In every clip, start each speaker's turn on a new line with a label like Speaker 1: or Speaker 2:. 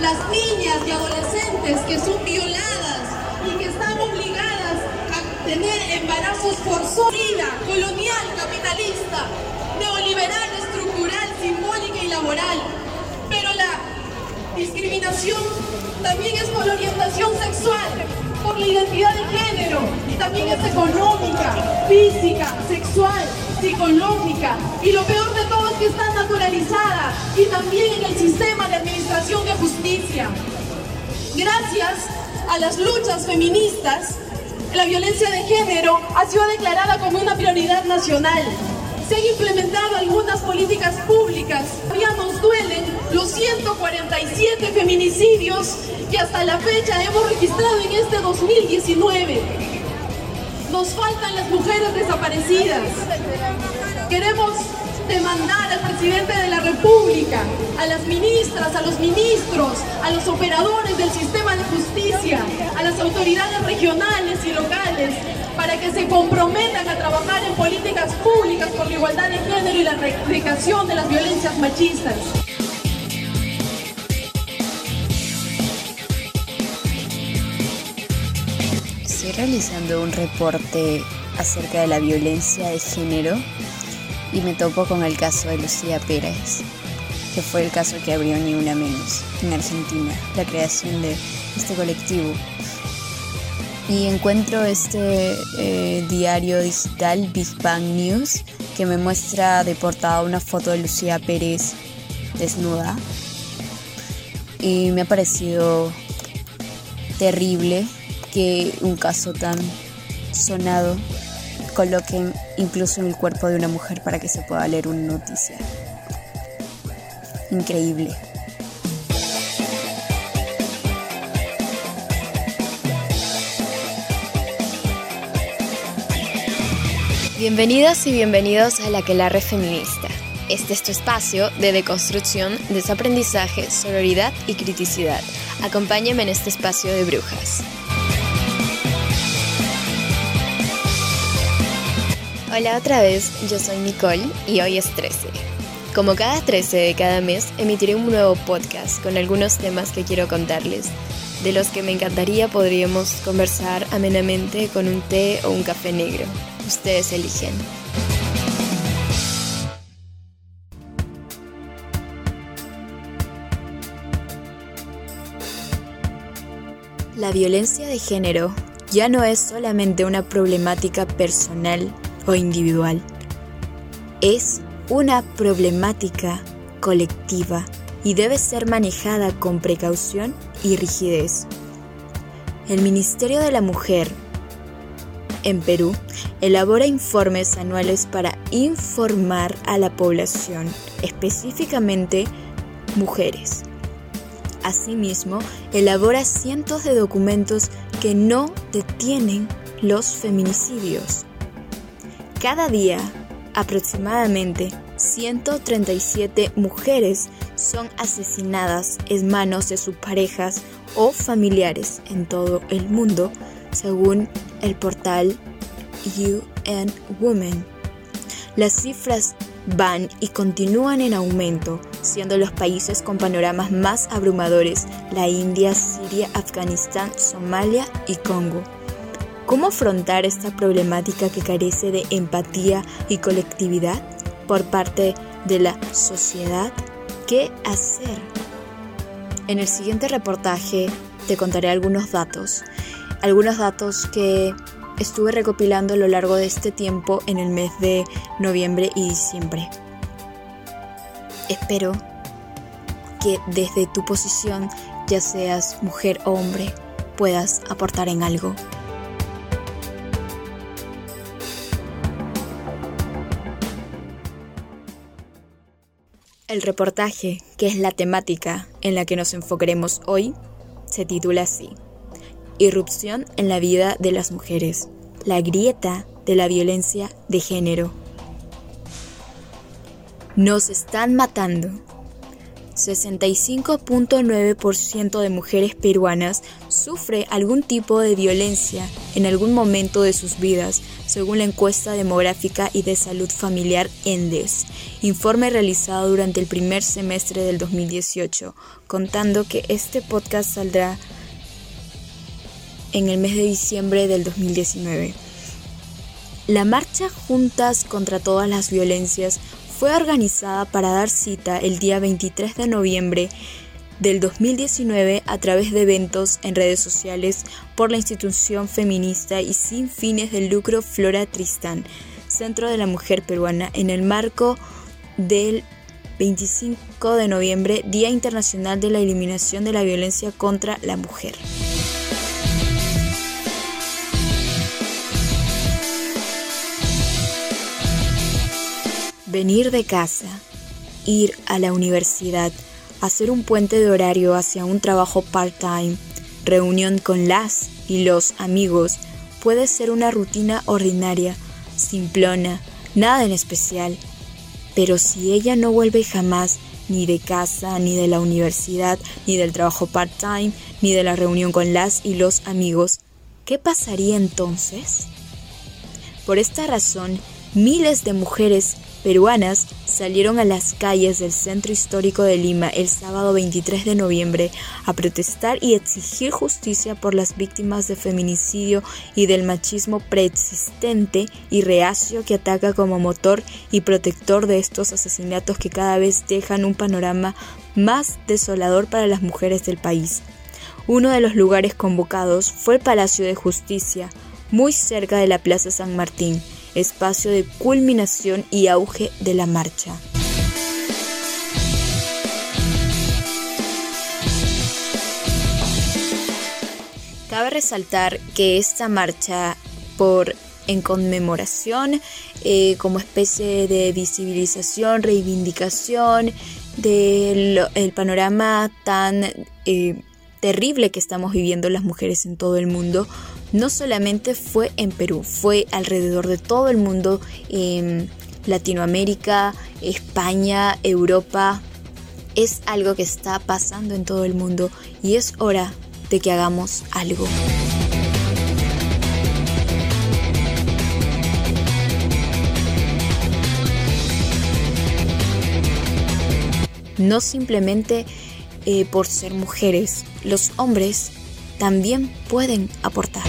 Speaker 1: las niñas y adolescentes que son violadas y que están obligadas a tener embarazos forzosos, colonial, capitalista, neoliberal, estructural, simbólica y laboral. Pero la discriminación también es por orientación sexual, por la identidad de género, y también es económica, física, sexual, psicológica, y lo peor de todo es que está naturalizada y también en el sistema de administración de justicia. Gracias a las luchas feministas, la violencia de género ha sido declarada como una prioridad nacional. Se han implementado algunas políticas públicas. Todavía nos duelen los 147 feminicidios que hasta la fecha hemos registrado en este 2019. Nos faltan las mujeres desaparecidas. Queremos demandar al presidente de la República, a las ministras, a los ministros, a los operadores del sistema de justicia, a las autoridades regionales y locales, para que se comprometan a trabajar en políticas públicas por la igualdad de género y la erradicación de las violencias machistas.
Speaker 2: Estoy realizando un reporte acerca de la violencia de género y me topo con el caso de Lucía Pérez, que fue el caso que abrió Ni Una Menos en Argentina, la creación de este colectivo. Y encuentro este eh, diario digital Big Bang News que me muestra de portada una foto de Lucía Pérez desnuda. Y me ha parecido terrible que un caso tan sonado coloquen incluso en el cuerpo de una mujer para que se pueda leer una noticia. Increíble.
Speaker 3: Bienvenidas y bienvenidos a La Quelarre Feminista. Este es tu espacio de deconstrucción, desaprendizaje, sororidad y criticidad. Acompáñame en este espacio de brujas. Hola otra vez, yo soy Nicole y hoy es 13. Como cada 13 de cada mes, emitiré un nuevo podcast con algunos temas que quiero contarles, de los que me encantaría podríamos conversar amenamente con un té o un café negro. Ustedes eligen.
Speaker 2: La violencia de género ya no es solamente una problemática personal o individual. Es una problemática colectiva y debe ser manejada con precaución y rigidez. El Ministerio de la Mujer en Perú elabora informes anuales para informar a la población, específicamente mujeres. Asimismo, elabora cientos de documentos que no detienen los feminicidios. Cada día, aproximadamente 137 mujeres son asesinadas en manos de sus parejas o familiares en todo el mundo, según el portal UN Women. Las cifras van y continúan en aumento, siendo los países con panoramas más abrumadores la India, Siria, Afganistán, Somalia y Congo. ¿Cómo afrontar esta problemática que carece de empatía y colectividad por parte de la sociedad? ¿Qué hacer? En el siguiente reportaje te contaré algunos datos, algunos datos que estuve recopilando a lo largo de este tiempo en el mes de noviembre y diciembre. Espero que desde tu posición, ya seas mujer o hombre, puedas aportar en algo. El reportaje, que es la temática en la que nos enfocaremos hoy, se titula así. Irrupción en la vida de las mujeres. La grieta de la violencia de género. Nos están matando. 65.9% de mujeres peruanas sufre algún tipo de violencia en algún momento de sus vidas, según la encuesta demográfica y de salud familiar ENDES, informe realizado durante el primer semestre del 2018, contando que este podcast saldrá en el mes de diciembre del 2019. La marcha Juntas contra todas las violencias fue organizada para dar cita el día 23 de noviembre del 2019 a través de eventos en redes sociales por la institución feminista y sin fines de lucro Flora Tristán, Centro de la Mujer Peruana, en el marco del 25 de noviembre, Día Internacional de la Eliminación de la Violencia contra la Mujer. Venir de casa, ir a la universidad, hacer un puente de horario hacia un trabajo part-time, reunión con las y los amigos, puede ser una rutina ordinaria, simplona, nada en especial. Pero si ella no vuelve jamás ni de casa, ni de la universidad, ni del trabajo part-time, ni de la reunión con las y los amigos, ¿qué pasaría entonces? Por esta razón, miles de mujeres peruanas salieron a las calles del centro histórico de Lima el sábado 23 de noviembre a protestar y exigir justicia por las víctimas de feminicidio y del machismo preexistente y reacio que ataca como motor y protector de estos asesinatos que cada vez dejan un panorama más desolador para las mujeres del país. Uno de los lugares convocados fue el Palacio de Justicia, muy cerca de la Plaza San Martín, espacio de culminación y auge de la marcha. Cabe resaltar que esta marcha por en conmemoración, eh, como especie de visibilización, reivindicación del panorama tan eh, terrible que estamos viviendo las mujeres en todo el mundo, no solamente fue en Perú, fue alrededor de todo el mundo, en Latinoamérica, España, Europa. Es algo que está pasando en todo el mundo y es hora de que hagamos algo. No simplemente eh, por ser mujeres, los hombres también pueden aportar.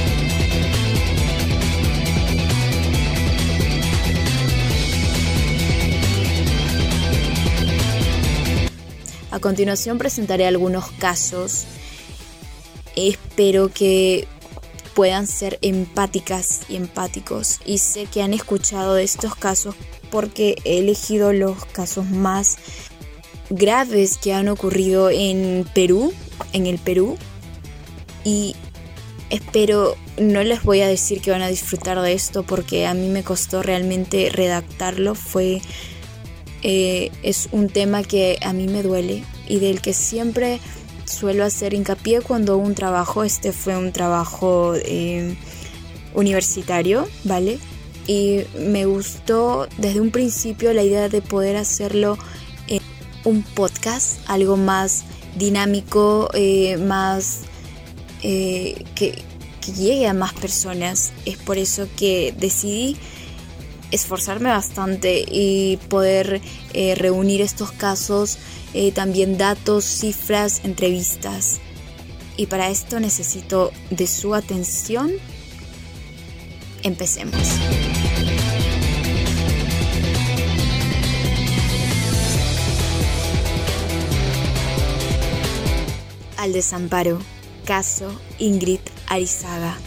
Speaker 2: A continuación presentaré algunos casos. Espero que puedan ser empáticas y empáticos. Y sé que han escuchado de estos casos porque he elegido los casos más graves que han ocurrido en Perú, en el Perú, y espero, no les voy a decir que van a disfrutar de esto porque a mí me costó realmente redactarlo, fue... Eh, es un tema que a mí me duele y del que siempre suelo hacer hincapié cuando un trabajo, este fue un trabajo eh, universitario, ¿vale? Y me gustó desde un principio la idea de poder hacerlo en un podcast, algo más dinámico, eh, más eh, que, llegue a más personas. Es por eso que decidí esforzarme bastante y poder eh, reunir estos casos, eh, también datos, cifras, entrevistas. Y para esto necesito de su atención. Empecemos. Al desamparo caso Ingrid Arizaga.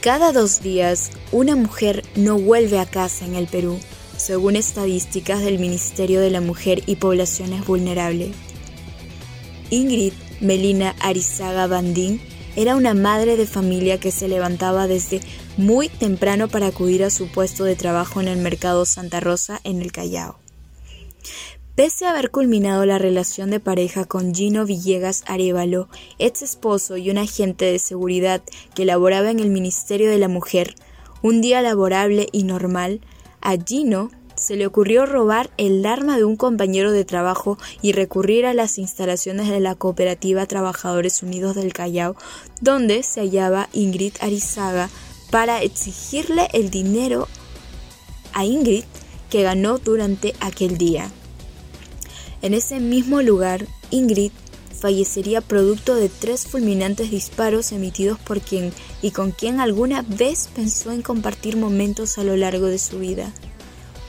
Speaker 2: Cada dos días, una mujer no vuelve a casa en el Perú, según estadísticas del Ministerio de la Mujer y Poblaciones Vulnerables. Ingrid Melina Arizaga Bandín era una madre de familia que se levantaba desde muy temprano para acudir a su puesto de trabajo en el mercado Santa Rosa en el Callao. Pese a haber culminado la relación de pareja con Gino Villegas Arevalo, ex esposo y un agente de seguridad que laboraba en el Ministerio de la Mujer, un día laborable y normal, a Gino se le ocurrió robar el arma de un compañero de trabajo y recurrir a las instalaciones de la Cooperativa Trabajadores Unidos del Callao, donde se hallaba Ingrid Arizaga, para exigirle el dinero a Ingrid que ganó durante aquel día. En ese mismo lugar, Ingrid fallecería producto de tres fulminantes disparos emitidos por quien y con quien alguna vez pensó en compartir momentos a lo largo de su vida.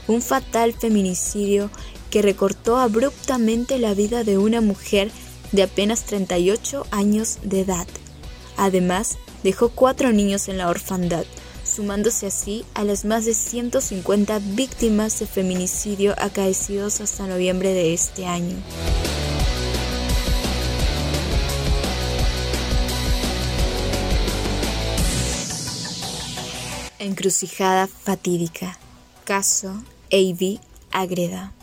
Speaker 2: Un fatal feminicidio que recortó abruptamente la vida de una mujer de apenas 38 años de edad. Además, dejó cuatro niños en la orfandad, sumándose así a las más de 150 víctimas de feminicidio acaecidos hasta noviembre de este año. Encrucijada fatídica. Caso A.V. Agreda.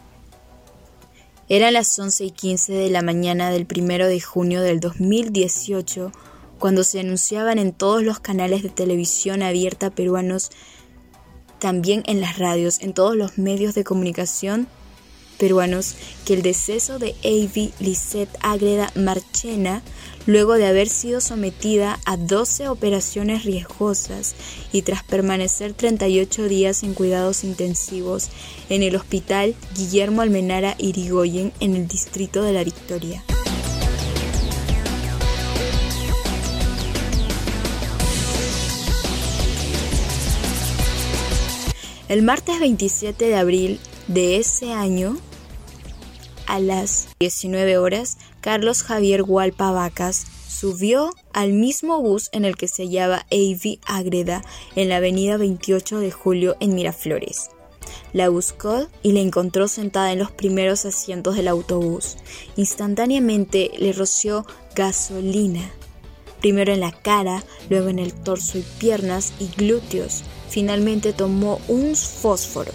Speaker 2: Eran las 11 y 15 de la mañana del 1 de junio del 2018 cuando se anunciaban en todos los canales de televisión abierta peruanos, también en las radios, en todos los medios de comunicación peruanos, que el deceso de Avi Lisette Agreda Marchena, luego de haber sido sometida a 12 operaciones riesgosas y tras permanecer 38 días en cuidados intensivos en el hospital Guillermo Almenara Irigoyen en el distrito de La Victoria. El martes 27 de abril de ese año, a las 19 horas, Carlos Javier Hualpa Vacas subió al mismo bus en el que se hallaba Avi Agreda en la avenida 28 de julio en Miraflores. La buscó y la encontró sentada en los primeros asientos del autobús. Instantáneamente le roció gasolina, primero en la cara, luego en el torso y piernas y glúteos, finalmente tomó un fósforo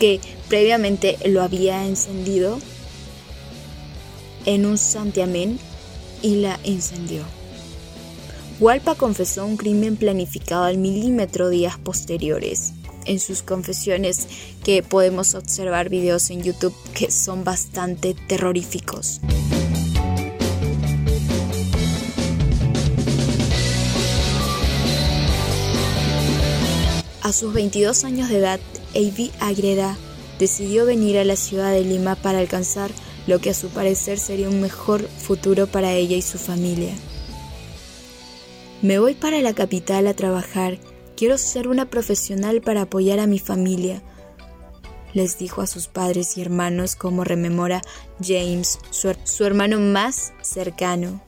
Speaker 2: que previamente lo había encendido en un santiamén y la encendió. Hualpa confesó un crimen planificado al milímetro días posteriores. En sus confesiones que podemos observar videos en YouTube que son bastante terroríficos. A sus 22 años de edad, Avi Agreda decidió venir a la ciudad de Lima para alcanzar lo que a su parecer sería un mejor futuro para ella y su familia. Me voy para la capital a trabajar, quiero ser una profesional para apoyar a mi familia, les dijo a sus padres y hermanos como rememora James, su, su hermano más cercano,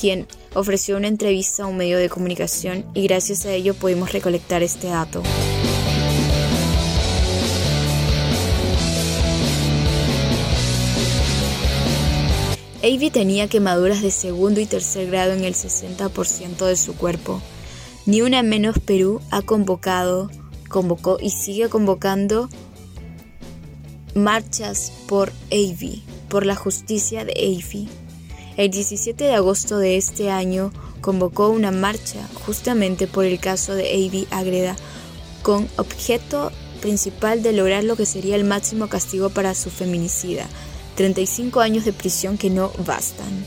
Speaker 2: quien ofreció una entrevista a un medio de comunicación y gracias a ello pudimos recolectar este dato. Avi tenía quemaduras de segundo y tercer grado en el 60% de su cuerpo. Ni una menos Perú ha convocado, convocó y sigue convocando marchas por Avi, por la justicia de Avi. El 17 de agosto de este año convocó una marcha justamente por el caso de Avi Agreda, con objeto principal de lograr lo que sería el máximo castigo para su feminicida, 35 años de prisión que no bastan.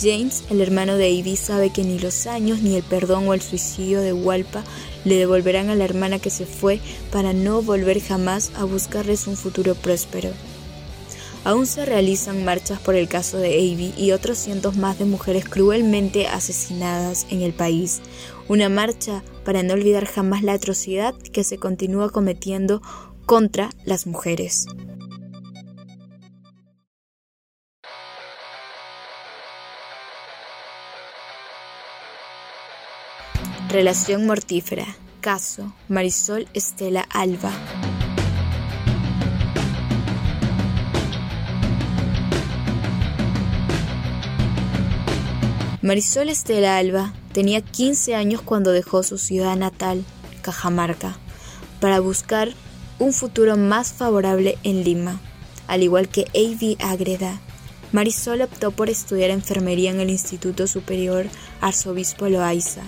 Speaker 2: James, el hermano de Avi, sabe que ni los años, ni el perdón o el suicidio de Walpa le devolverán a la hermana que se fue para no volver jamás a buscarles un futuro próspero. Aún se realizan marchas por el caso de Avi y otros cientos más de mujeres cruelmente asesinadas en el país. Una marcha para no olvidar jamás la atrocidad que se continúa cometiendo contra las mujeres. Relación mortífera. Caso Marisol Estela Alba. Marisol Estela Alba tenía 15 años cuando dejó su ciudad natal, Cajamarca, para buscar un futuro más favorable en Lima. Al igual que A.V. Agreda, Marisol optó por estudiar enfermería en el Instituto Superior Arzobispo Loaiza.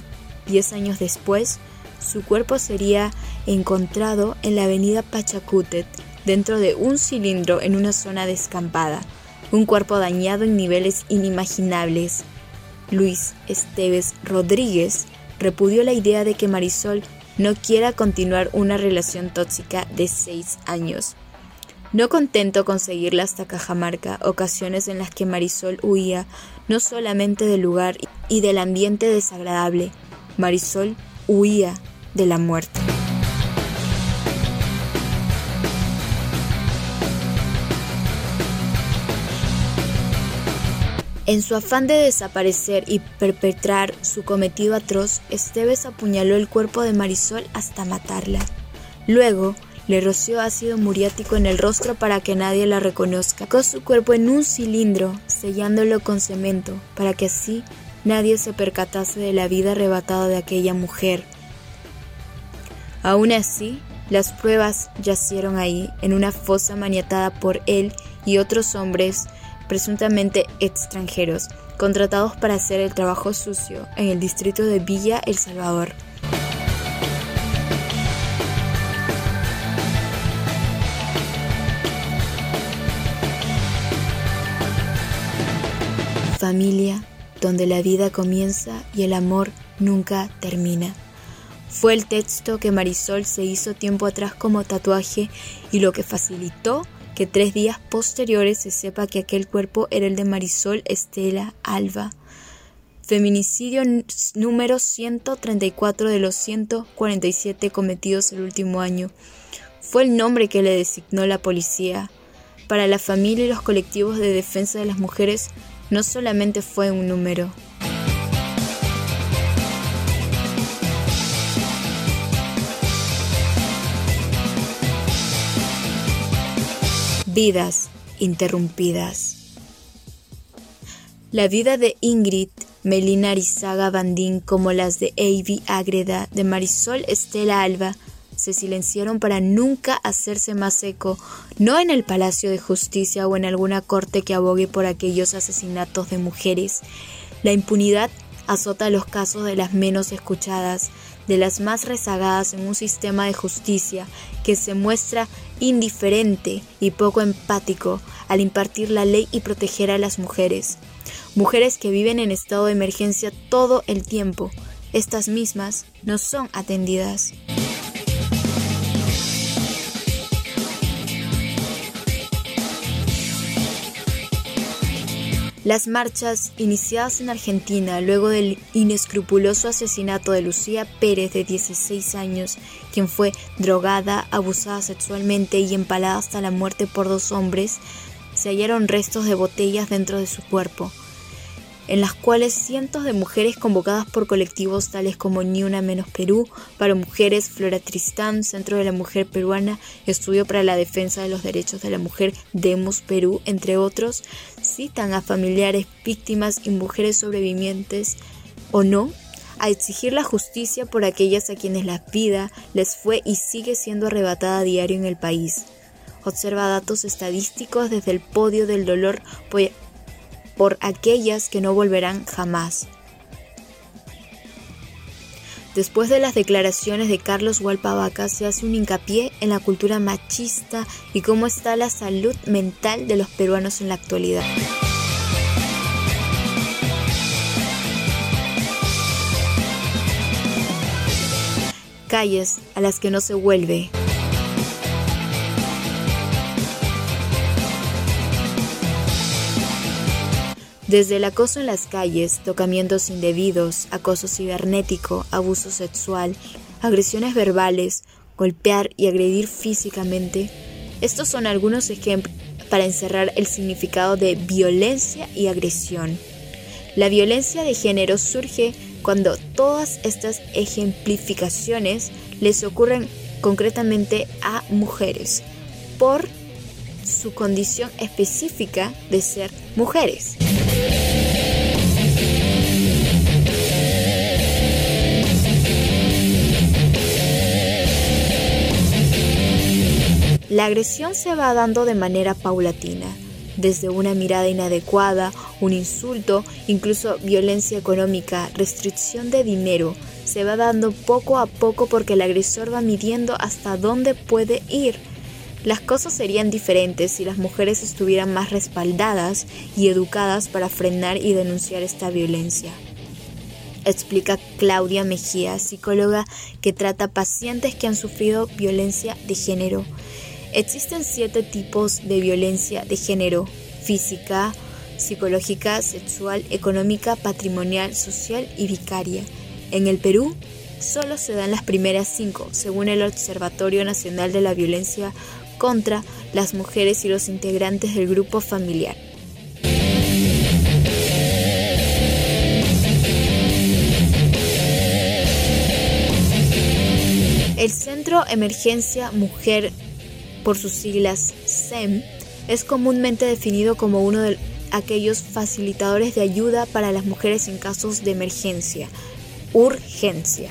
Speaker 2: Diez años después, su cuerpo sería encontrado en la avenida Pachacutet, dentro de un cilindro en una zona descampada, un cuerpo dañado en niveles inimaginables. Luis Esteves Rodríguez repudió la idea de que Marisol no quiera continuar una relación tóxica de seis años. No contento con seguirla hasta Cajamarca, ocasiones en las que Marisol huía no solamente del lugar y del ambiente desagradable, Marisol huía de la muerte. En su afán de desaparecer y perpetrar su cometido atroz, Esteves apuñaló el cuerpo de Marisol hasta matarla. Luego, le roció ácido muriático en el rostro para que nadie la reconozca. Sacó su cuerpo en un cilindro, sellándolo con cemento, para que así nadie se percatase de la vida arrebatada de aquella mujer. Aún así, las pruebas yacieron ahí, en una fosa maniatada por él y otros hombres presuntamente extranjeros, contratados para hacer el trabajo sucio en el distrito de Villa El Salvador. Familia, donde la vida comienza y el amor nunca termina. Fue el texto que Marisol se hizo tiempo atrás como tatuaje y lo que facilitó que tres días posteriores se sepa que aquel cuerpo era el de Marisol Estela Alba. Feminicidio número 134 de los 147 cometidos el último año. Fue el nombre que le designó la policía. Para la familia y los colectivos de defensa de las mujeres no solamente fue un número, Vidas interrumpidas. La vida de Ingrid, Melina Arizaga Bandín, como las de Avi Agreda, de Marisol Estela Alba, se silenciaron para nunca hacerse más eco, no en el Palacio de Justicia o en alguna corte que abogue por aquellos asesinatos de mujeres. La impunidad azota los casos de las menos escuchadas, de las más rezagadas en un sistema de justicia que se muestra indiferente y poco empático al impartir la ley y proteger a las mujeres. Mujeres que viven en estado de emergencia todo el tiempo. Estas mismas no son atendidas. Las marchas iniciadas en Argentina luego del inescrupuloso asesinato de Lucía Pérez de 16 años, quien fue drogada, abusada sexualmente y empalada hasta la muerte por dos hombres, se hallaron restos de botellas dentro de su cuerpo en las cuales cientos de mujeres convocadas por colectivos tales como Ni Una Menos Perú, para Mujeres, Flora Tristán, Centro de la Mujer Peruana, Estudio para la Defensa de los Derechos de la Mujer, Demos Perú, entre otros, citan a familiares, víctimas y mujeres sobrevivientes o no a exigir la justicia por aquellas a quienes la vida les fue y sigue siendo arrebatada a diario en el país. Observa datos estadísticos desde el podio del dolor por aquellas que no volverán jamás. Después de las declaraciones de Carlos Hualpavaca se hace un hincapié en la cultura machista y cómo está la salud mental de los peruanos en la actualidad. Calles a las que no se vuelve. Desde el acoso en las calles, tocamientos indebidos, acoso cibernético, abuso sexual, agresiones verbales, golpear y agredir físicamente, estos son algunos ejemplos para encerrar el significado de violencia y agresión. La violencia de género surge cuando todas estas ejemplificaciones les ocurren concretamente a mujeres por su condición específica de ser mujeres. La agresión se va dando de manera paulatina, desde una mirada inadecuada un insulto, incluso violencia económica, restricción de dinero, se va dando poco a poco porque el agresor va midiendo hasta dónde puede ir. Las cosas serían diferentes si las mujeres estuvieran más respaldadas y educadas para frenar y denunciar esta violencia. Explica Claudia Mejía, psicóloga que trata pacientes que han sufrido violencia de género. Existen siete tipos de violencia de género, física, psicológica, sexual, económica, patrimonial, social y vicaria. En el Perú, solo se dan las primeras cinco, según el Observatorio Nacional de la Violencia contra las Mujeres y los integrantes del grupo familiar. El Centro Emergencia Mujer, por sus siglas SEM, es comúnmente definido como uno de aquellos facilitadores de ayuda para las mujeres en casos de emergencia, urgencia,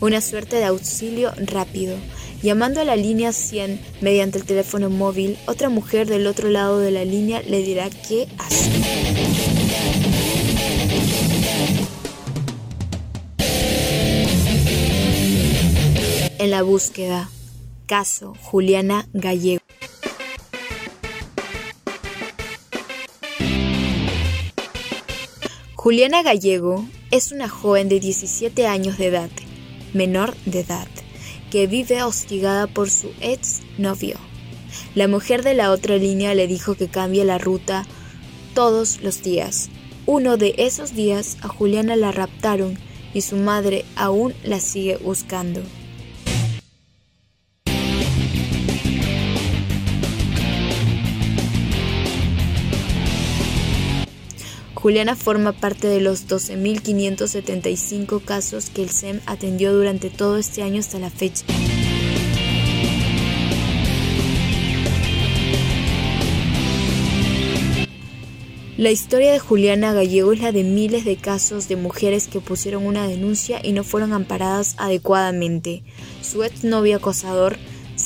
Speaker 2: una suerte de auxilio rápido. Llamando a la línea 100 mediante el teléfono móvil, otra mujer del otro lado de la línea le dirá qué hacer. En la búsqueda, caso Juliana Gallego. Juliana Gallego es una joven de 17 años de edad, menor de edad, que vive hostigada por su ex novio. La mujer de la otra línea le dijo que cambie la ruta todos los días. Uno de esos días a Juliana la raptaron y su madre aún la sigue buscando. Juliana forma parte de los 12.575 casos que el SEM atendió durante todo este año hasta la fecha. La historia de Juliana Gallego es la de miles de casos de mujeres que pusieron una denuncia y no fueron amparadas adecuadamente. Su exnovio acosador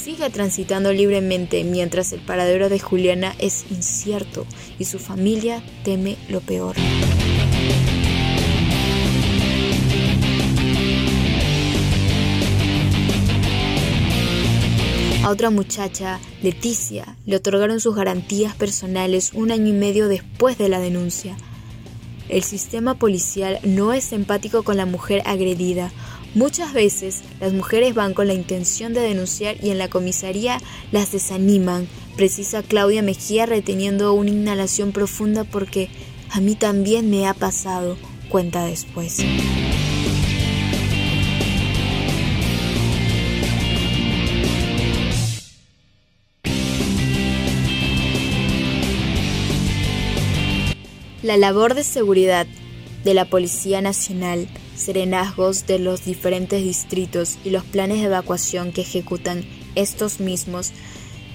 Speaker 2: sigue transitando libremente mientras el paradero de Juliana es incierto y su familia teme lo peor. A otra muchacha, Leticia, le otorgaron sus garantías personales un año y medio después de la denuncia. El sistema policial no es empático con la mujer agredida, Muchas veces las mujeres van con la intención de denunciar y en la comisaría las desaniman, precisa Claudia Mejía reteniendo una inhalación profunda porque a mí también me ha pasado, cuenta después. La labor de seguridad de la Policía Nacional serenazgos de los diferentes distritos y los planes de evacuación que ejecutan estos mismos,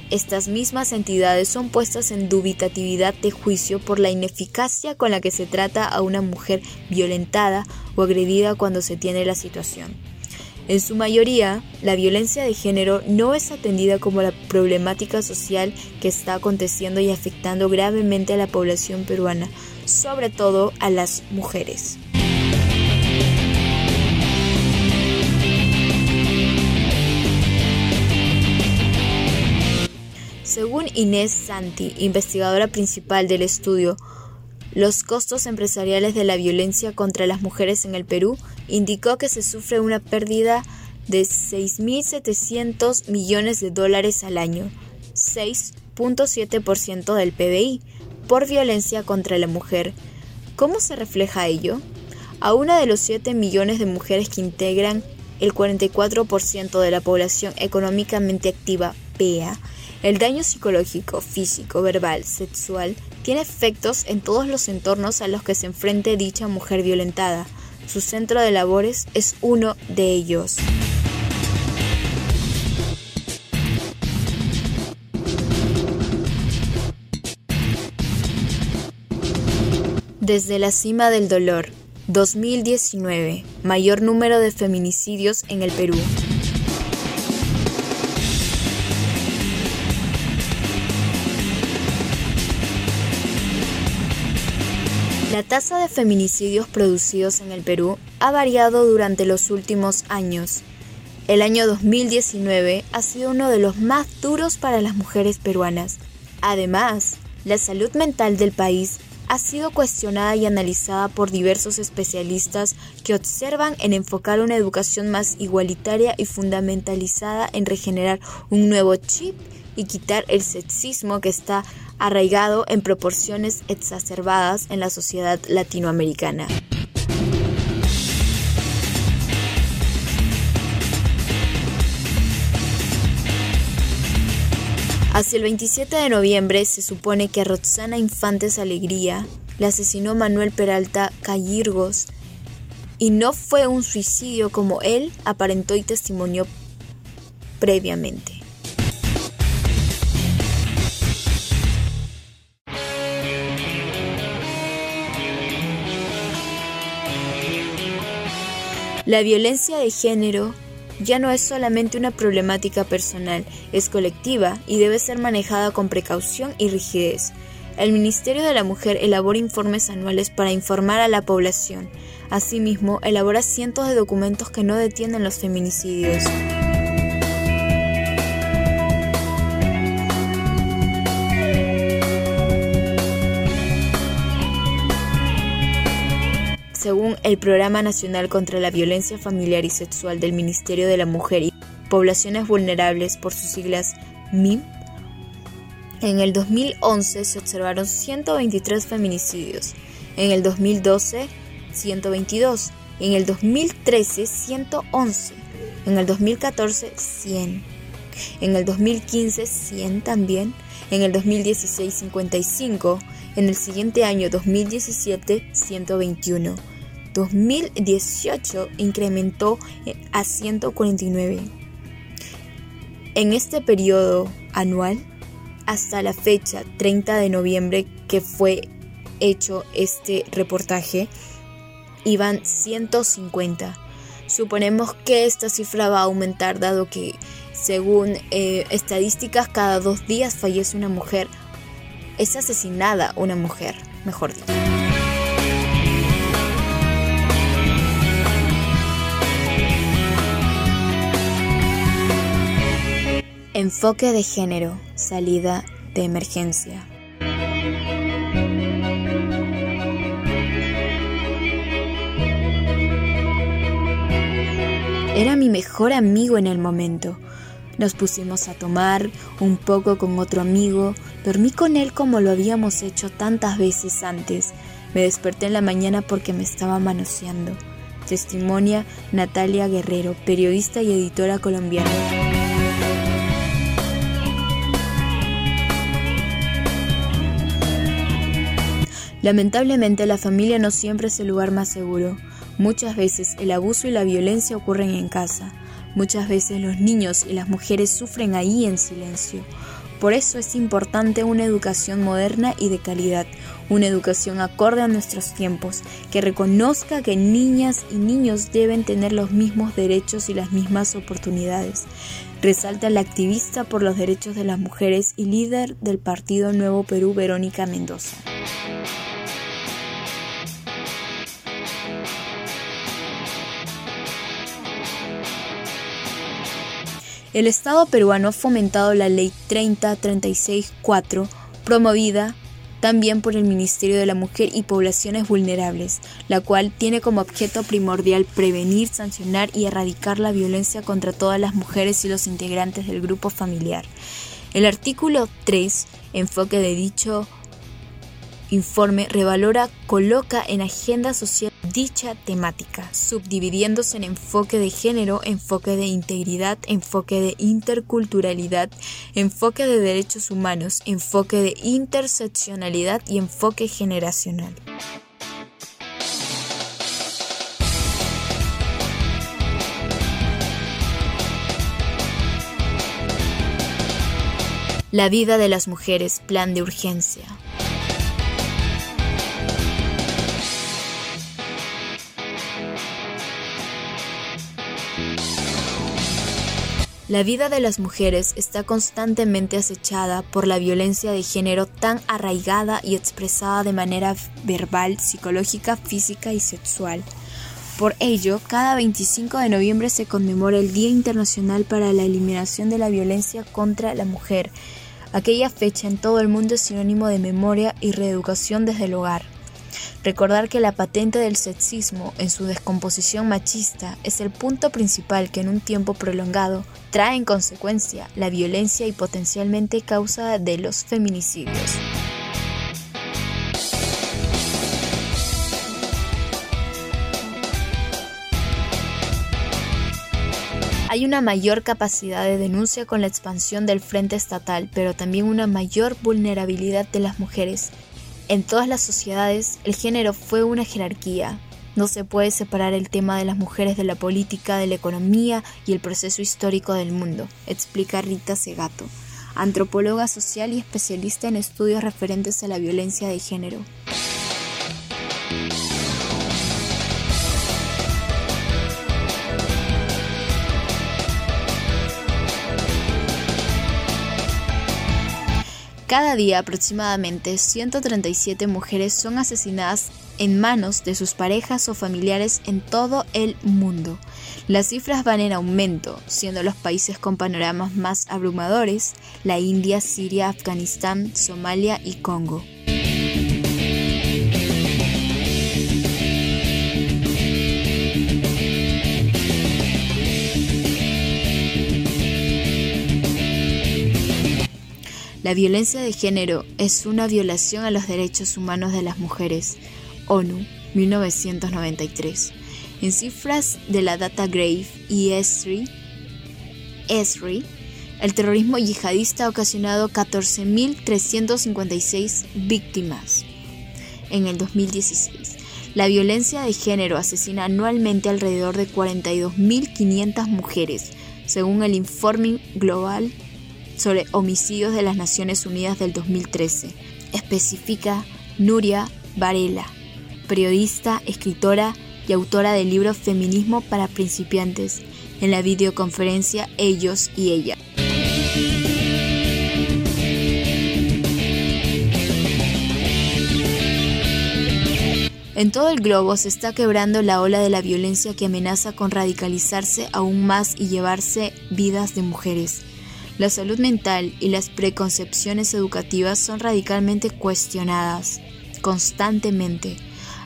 Speaker 2: estas mismas entidades son puestas en dubitatividad de juicio por la ineficacia con la que se trata a una mujer violentada o agredida cuando se tiene la situación. En su mayoría, la violencia de género no es atendida como la problemática social que está aconteciendo y afectando gravemente a la población peruana, sobre todo a las mujeres. Según Inés Santi, investigadora principal del estudio Los costos empresariales de la violencia contra las mujeres en el Perú, indicó que se sufre una pérdida de 6.700 millones de dólares al año, 6.7% del PBI, por violencia contra la mujer. ¿Cómo se refleja ello? A una de los 7 millones de mujeres que integran el 44% de la población económicamente activa, PEA, el daño psicológico, físico, verbal, sexual tiene efectos en todos los entornos a los que se enfrente dicha mujer violentada. Su centro de labores es uno de ellos. Desde la cima del dolor, 2019, mayor número de feminicidios en el Perú. La tasa de feminicidios producidos en el Perú ha variado durante los últimos años. El año 2019 ha sido uno de los más duros para las mujeres peruanas. Además, la salud mental del país ha sido cuestionada y analizada por diversos especialistas que observan en enfocar una educación más igualitaria y fundamentalizada en regenerar un nuevo chip y quitar el sexismo que está arraigado en proporciones exacerbadas en la sociedad latinoamericana. Hacia el 27 de noviembre se supone que a Roxana Infantes Alegría la asesinó Manuel Peralta Callirgos y no fue un suicidio como él aparentó y testimonió previamente. La violencia de género ya no es solamente una problemática personal, es colectiva y debe ser manejada con precaución y rigidez. El Ministerio de la Mujer elabora informes anuales para informar a la población. Asimismo, elabora cientos de documentos que no detienen los feminicidios. Según el Programa Nacional contra la Violencia Familiar y Sexual del Ministerio de la Mujer y Poblaciones Vulnerables, por sus siglas MIM, en el 2011 se observaron 123 feminicidios, en el 2012 122, en el 2013 111, en el 2014 100, en el 2015 100 también, en el 2016 55, en el siguiente año 2017 121 2018 incrementó a 149. En este periodo anual, hasta la fecha 30 de noviembre que fue hecho este reportaje, iban 150. Suponemos que esta cifra va a aumentar dado que, según eh, estadísticas, cada dos días fallece una mujer. Es asesinada una mujer, mejor dicho. Enfoque de género, salida de emergencia. Era mi mejor amigo en el momento. Nos pusimos a tomar un poco con otro amigo, dormí con él como lo habíamos hecho tantas veces antes. Me desperté en la mañana porque me estaba manoseando. Testimonia Natalia Guerrero, periodista y editora colombiana. Lamentablemente la familia no siempre es el lugar más seguro. Muchas veces el abuso y la violencia ocurren en casa. Muchas veces los niños y las mujeres sufren ahí en silencio. Por eso es importante una educación moderna y de calidad, una educación acorde a nuestros tiempos, que reconozca que niñas y niños deben tener los mismos derechos y las mismas oportunidades. Resalta la activista por los derechos de las mujeres y líder del Partido Nuevo Perú, Verónica Mendoza. El Estado peruano ha fomentado la Ley 3036-4, promovida también por el Ministerio de la Mujer y Poblaciones Vulnerables, la cual tiene como objeto primordial prevenir, sancionar y erradicar la violencia contra todas las mujeres y los integrantes del grupo familiar. El artículo 3, enfoque de dicho informe, revalora, coloca en agenda social dicha temática, subdividiéndose en enfoque de género, enfoque de integridad, enfoque de interculturalidad, enfoque de derechos humanos, enfoque de interseccionalidad y enfoque generacional. La vida de las mujeres, plan de urgencia. La vida de las mujeres está constantemente acechada por la violencia de género tan arraigada y expresada de manera verbal, psicológica, física y sexual. Por ello, cada 25 de noviembre se conmemora el Día Internacional para la Eliminación de la Violencia contra la Mujer. Aquella fecha en todo el mundo es sinónimo de memoria y reeducación desde el hogar. Recordar que la patente del sexismo en su descomposición machista es el punto principal que en un tiempo prolongado trae en consecuencia la violencia y potencialmente causa de los feminicidios. Hay una mayor capacidad de denuncia con la expansión del frente estatal, pero también una mayor vulnerabilidad de las mujeres en todas las sociedades, el género fue una jerarquía. No se puede separar el tema de las mujeres de la política, de la economía y el proceso histórico del mundo, explica Rita Segato, antropóloga social y especialista en estudios referentes a la violencia de género. Cada día aproximadamente 137 mujeres son asesinadas en manos de sus parejas o familiares en todo el mundo. Las cifras van en aumento, siendo los países con panoramas más abrumadores la India, Siria, Afganistán, Somalia y Congo. La violencia de género es una violación a los derechos humanos de las mujeres. ONU, 1993. En cifras de la Data Grave y ESRI, ESRI el terrorismo yihadista ha ocasionado 14.356 víctimas en el 2016. La violencia de género asesina anualmente alrededor de 42.500 mujeres, según el informe global sobre homicidios de las Naciones Unidas del 2013. Especifica Nuria Varela, periodista, escritora y autora del libro Feminismo para principiantes, en la videoconferencia Ellos y Ella. En todo el globo se está quebrando la ola de la violencia que amenaza con radicalizarse aún más y llevarse vidas de mujeres. La salud mental y las preconcepciones educativas son radicalmente cuestionadas constantemente.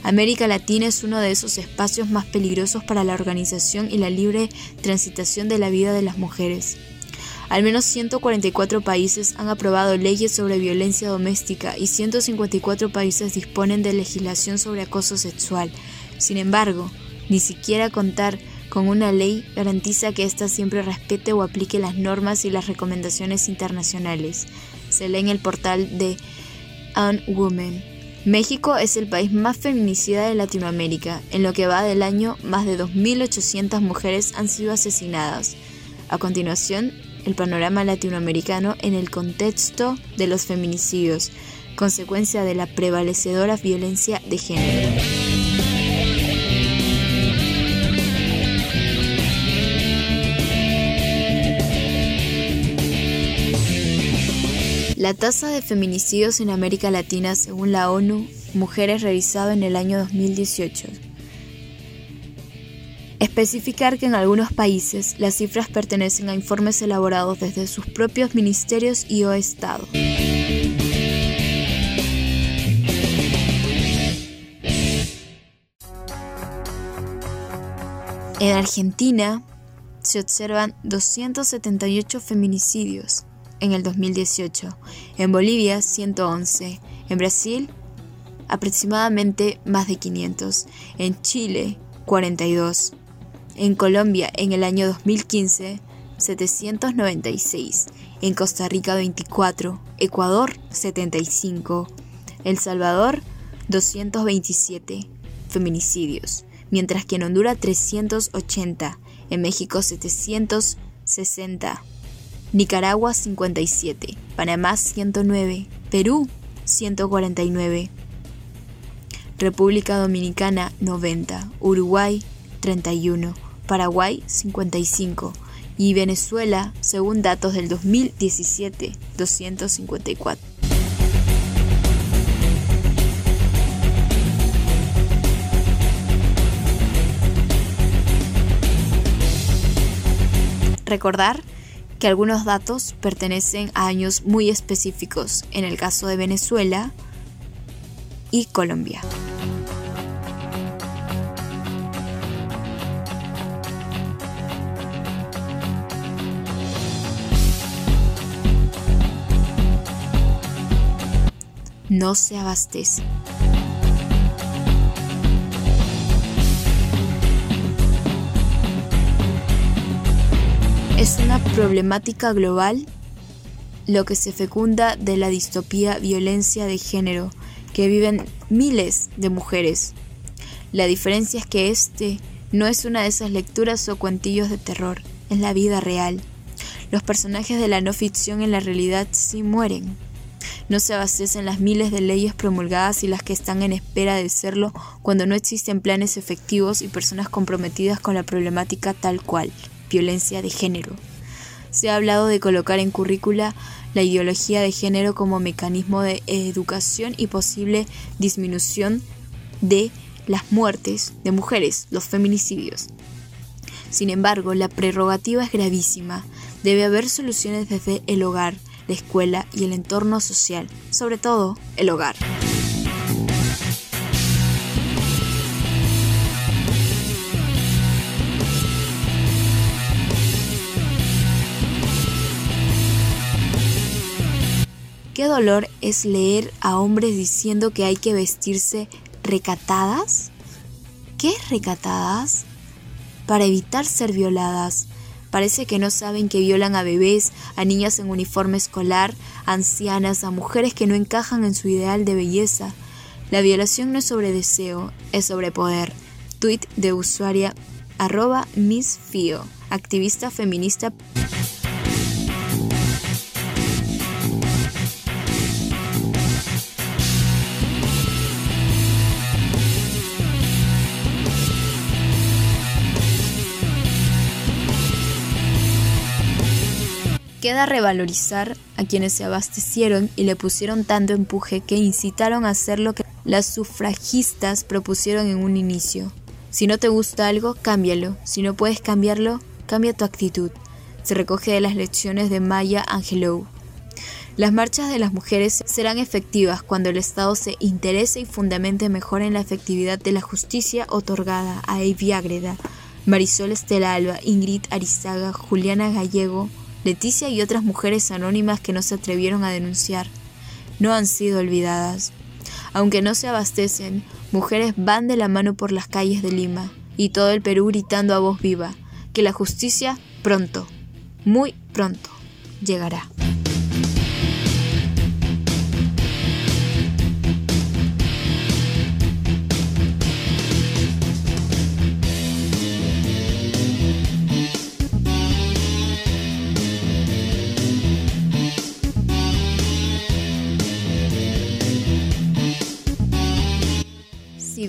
Speaker 2: América Latina es uno de esos espacios más peligrosos para la organización y la libre transitación de la vida de las mujeres. Al menos 144 países han aprobado leyes sobre violencia doméstica y 154 países disponen de legislación sobre acoso sexual. Sin embargo, ni siquiera contar con una ley garantiza que ésta siempre respete o aplique las normas y las recomendaciones internacionales. Se lee en el portal de Woman. México es el país más feminicida de Latinoamérica. En lo que va del año, más de 2.800 mujeres han sido asesinadas. A continuación, el panorama latinoamericano en el contexto de los feminicidios, consecuencia de la prevalecedora violencia de género. La tasa de feminicidios en América Latina, según la ONU, Mujeres revisado en el año 2018. Especificar que en algunos países las cifras pertenecen a informes elaborados desde sus propios ministerios y o estados. En Argentina se observan 278 feminicidios, en el 2018, en Bolivia 111, en Brasil aproximadamente más de 500, en Chile 42, en Colombia en el año 2015 796, en Costa Rica 24, Ecuador 75, El Salvador 227 feminicidios, mientras que en Honduras 380, en México 760 Nicaragua 57, Panamá 109, Perú 149, República Dominicana 90, Uruguay 31, Paraguay 55 y Venezuela, según datos del 2017, 254. Recordar que algunos datos pertenecen a años muy específicos, en el caso de Venezuela y Colombia. No se abastece. Es una problemática global lo que se fecunda de la distopía violencia de género que viven miles de mujeres. La diferencia es que este no es una de esas lecturas o cuentillos de terror, es la vida real. Los personajes de la no ficción en la realidad sí mueren. No se abastecen las miles de leyes promulgadas y las que están en espera de serlo cuando no existen planes efectivos y personas comprometidas con la problemática tal cual violencia de género. Se ha hablado de colocar en currícula la ideología de género como mecanismo de educación y posible disminución de las muertes de mujeres, los feminicidios. Sin embargo, la prerrogativa es gravísima. Debe haber soluciones desde el hogar, la escuela y el entorno social, sobre todo el hogar. Qué dolor es leer a hombres diciendo que hay que vestirse recatadas. ¿Qué recatadas? Para evitar ser violadas. Parece que no saben que violan a bebés, a niñas en uniforme escolar, a ancianas, a mujeres que no encajan en su ideal de belleza. La violación no es sobre deseo, es sobre poder. Tweet de usuaria arroba activista feminista. Queda revalorizar a quienes se abastecieron y le pusieron tanto empuje que incitaron a hacer lo que las sufragistas propusieron en un inicio. Si no te gusta algo, cámbialo. Si no puedes cambiarlo, cambia tu actitud. Se recoge de las lecciones de Maya Angelou. Las marchas de las mujeres serán efectivas cuando el Estado se interese y fundamente mejor en la efectividad de la justicia otorgada a Evi Agreda, Marisol Estela Alba, Ingrid Arizaga, Juliana Gallego, Leticia y otras mujeres anónimas que no se atrevieron a denunciar no han sido olvidadas. Aunque no se abastecen, mujeres van de la mano por las calles de Lima y todo el Perú gritando a voz viva que la justicia pronto, muy pronto, llegará.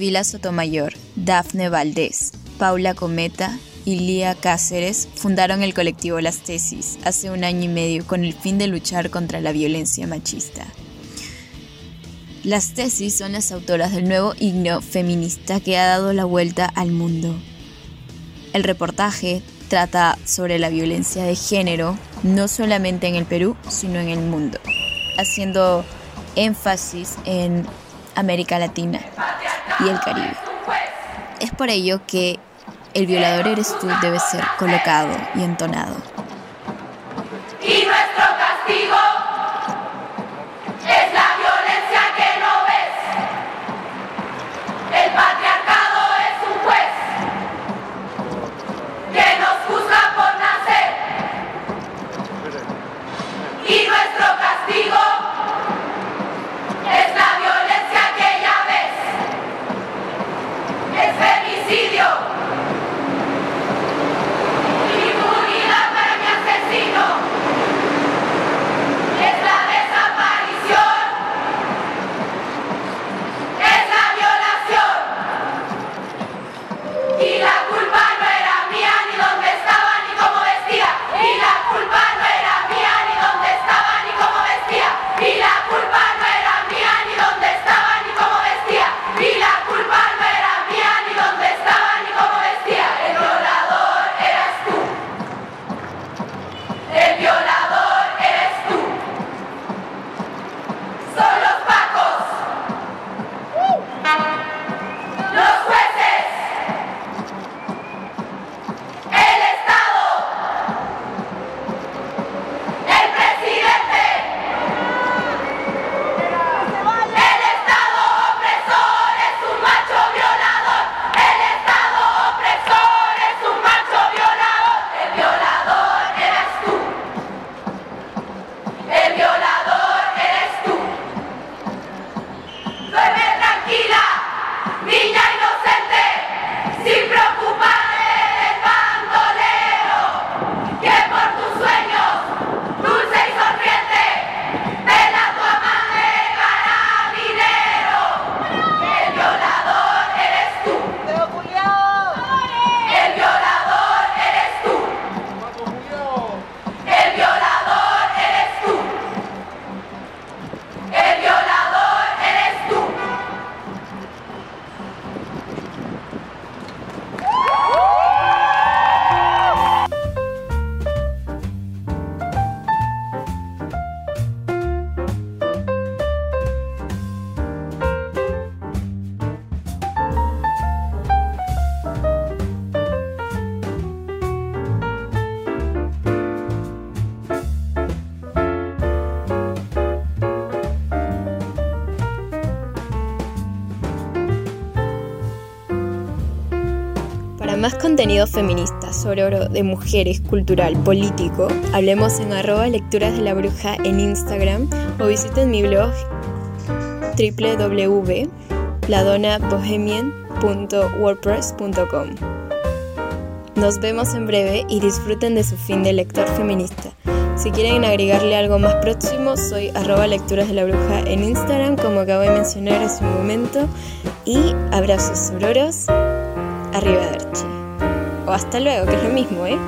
Speaker 2: Sibila Sotomayor, Dafne Valdés, Paula Cometa y Lía Cáceres fundaron el colectivo Las Tesis hace un año y medio con el fin de luchar contra la violencia machista. Las tesis son las autoras del nuevo himno feminista que ha dado la vuelta al mundo. El reportaje trata sobre la violencia de género, no solamente en el Perú, sino en el mundo, haciendo énfasis en América Latina y el Caribe. Es por ello que el violador eres tú debe ser colocado y entonado. Más contenido feminista, sororo, de mujeres, cultural, político, hablemos en arroba lecturas de la bruja en Instagram o visiten mi blog www.ladonabohemian.wordpress.com. Nos vemos en breve y disfruten de su fin de lector feminista. Si quieren agregarle algo más próximo, soy arroba lecturas de la bruja en Instagram, como acabo de mencionar hace un momento. Y abrazos sororos, arriba de Archie. O hasta luego, que es lo mismo, ¿eh?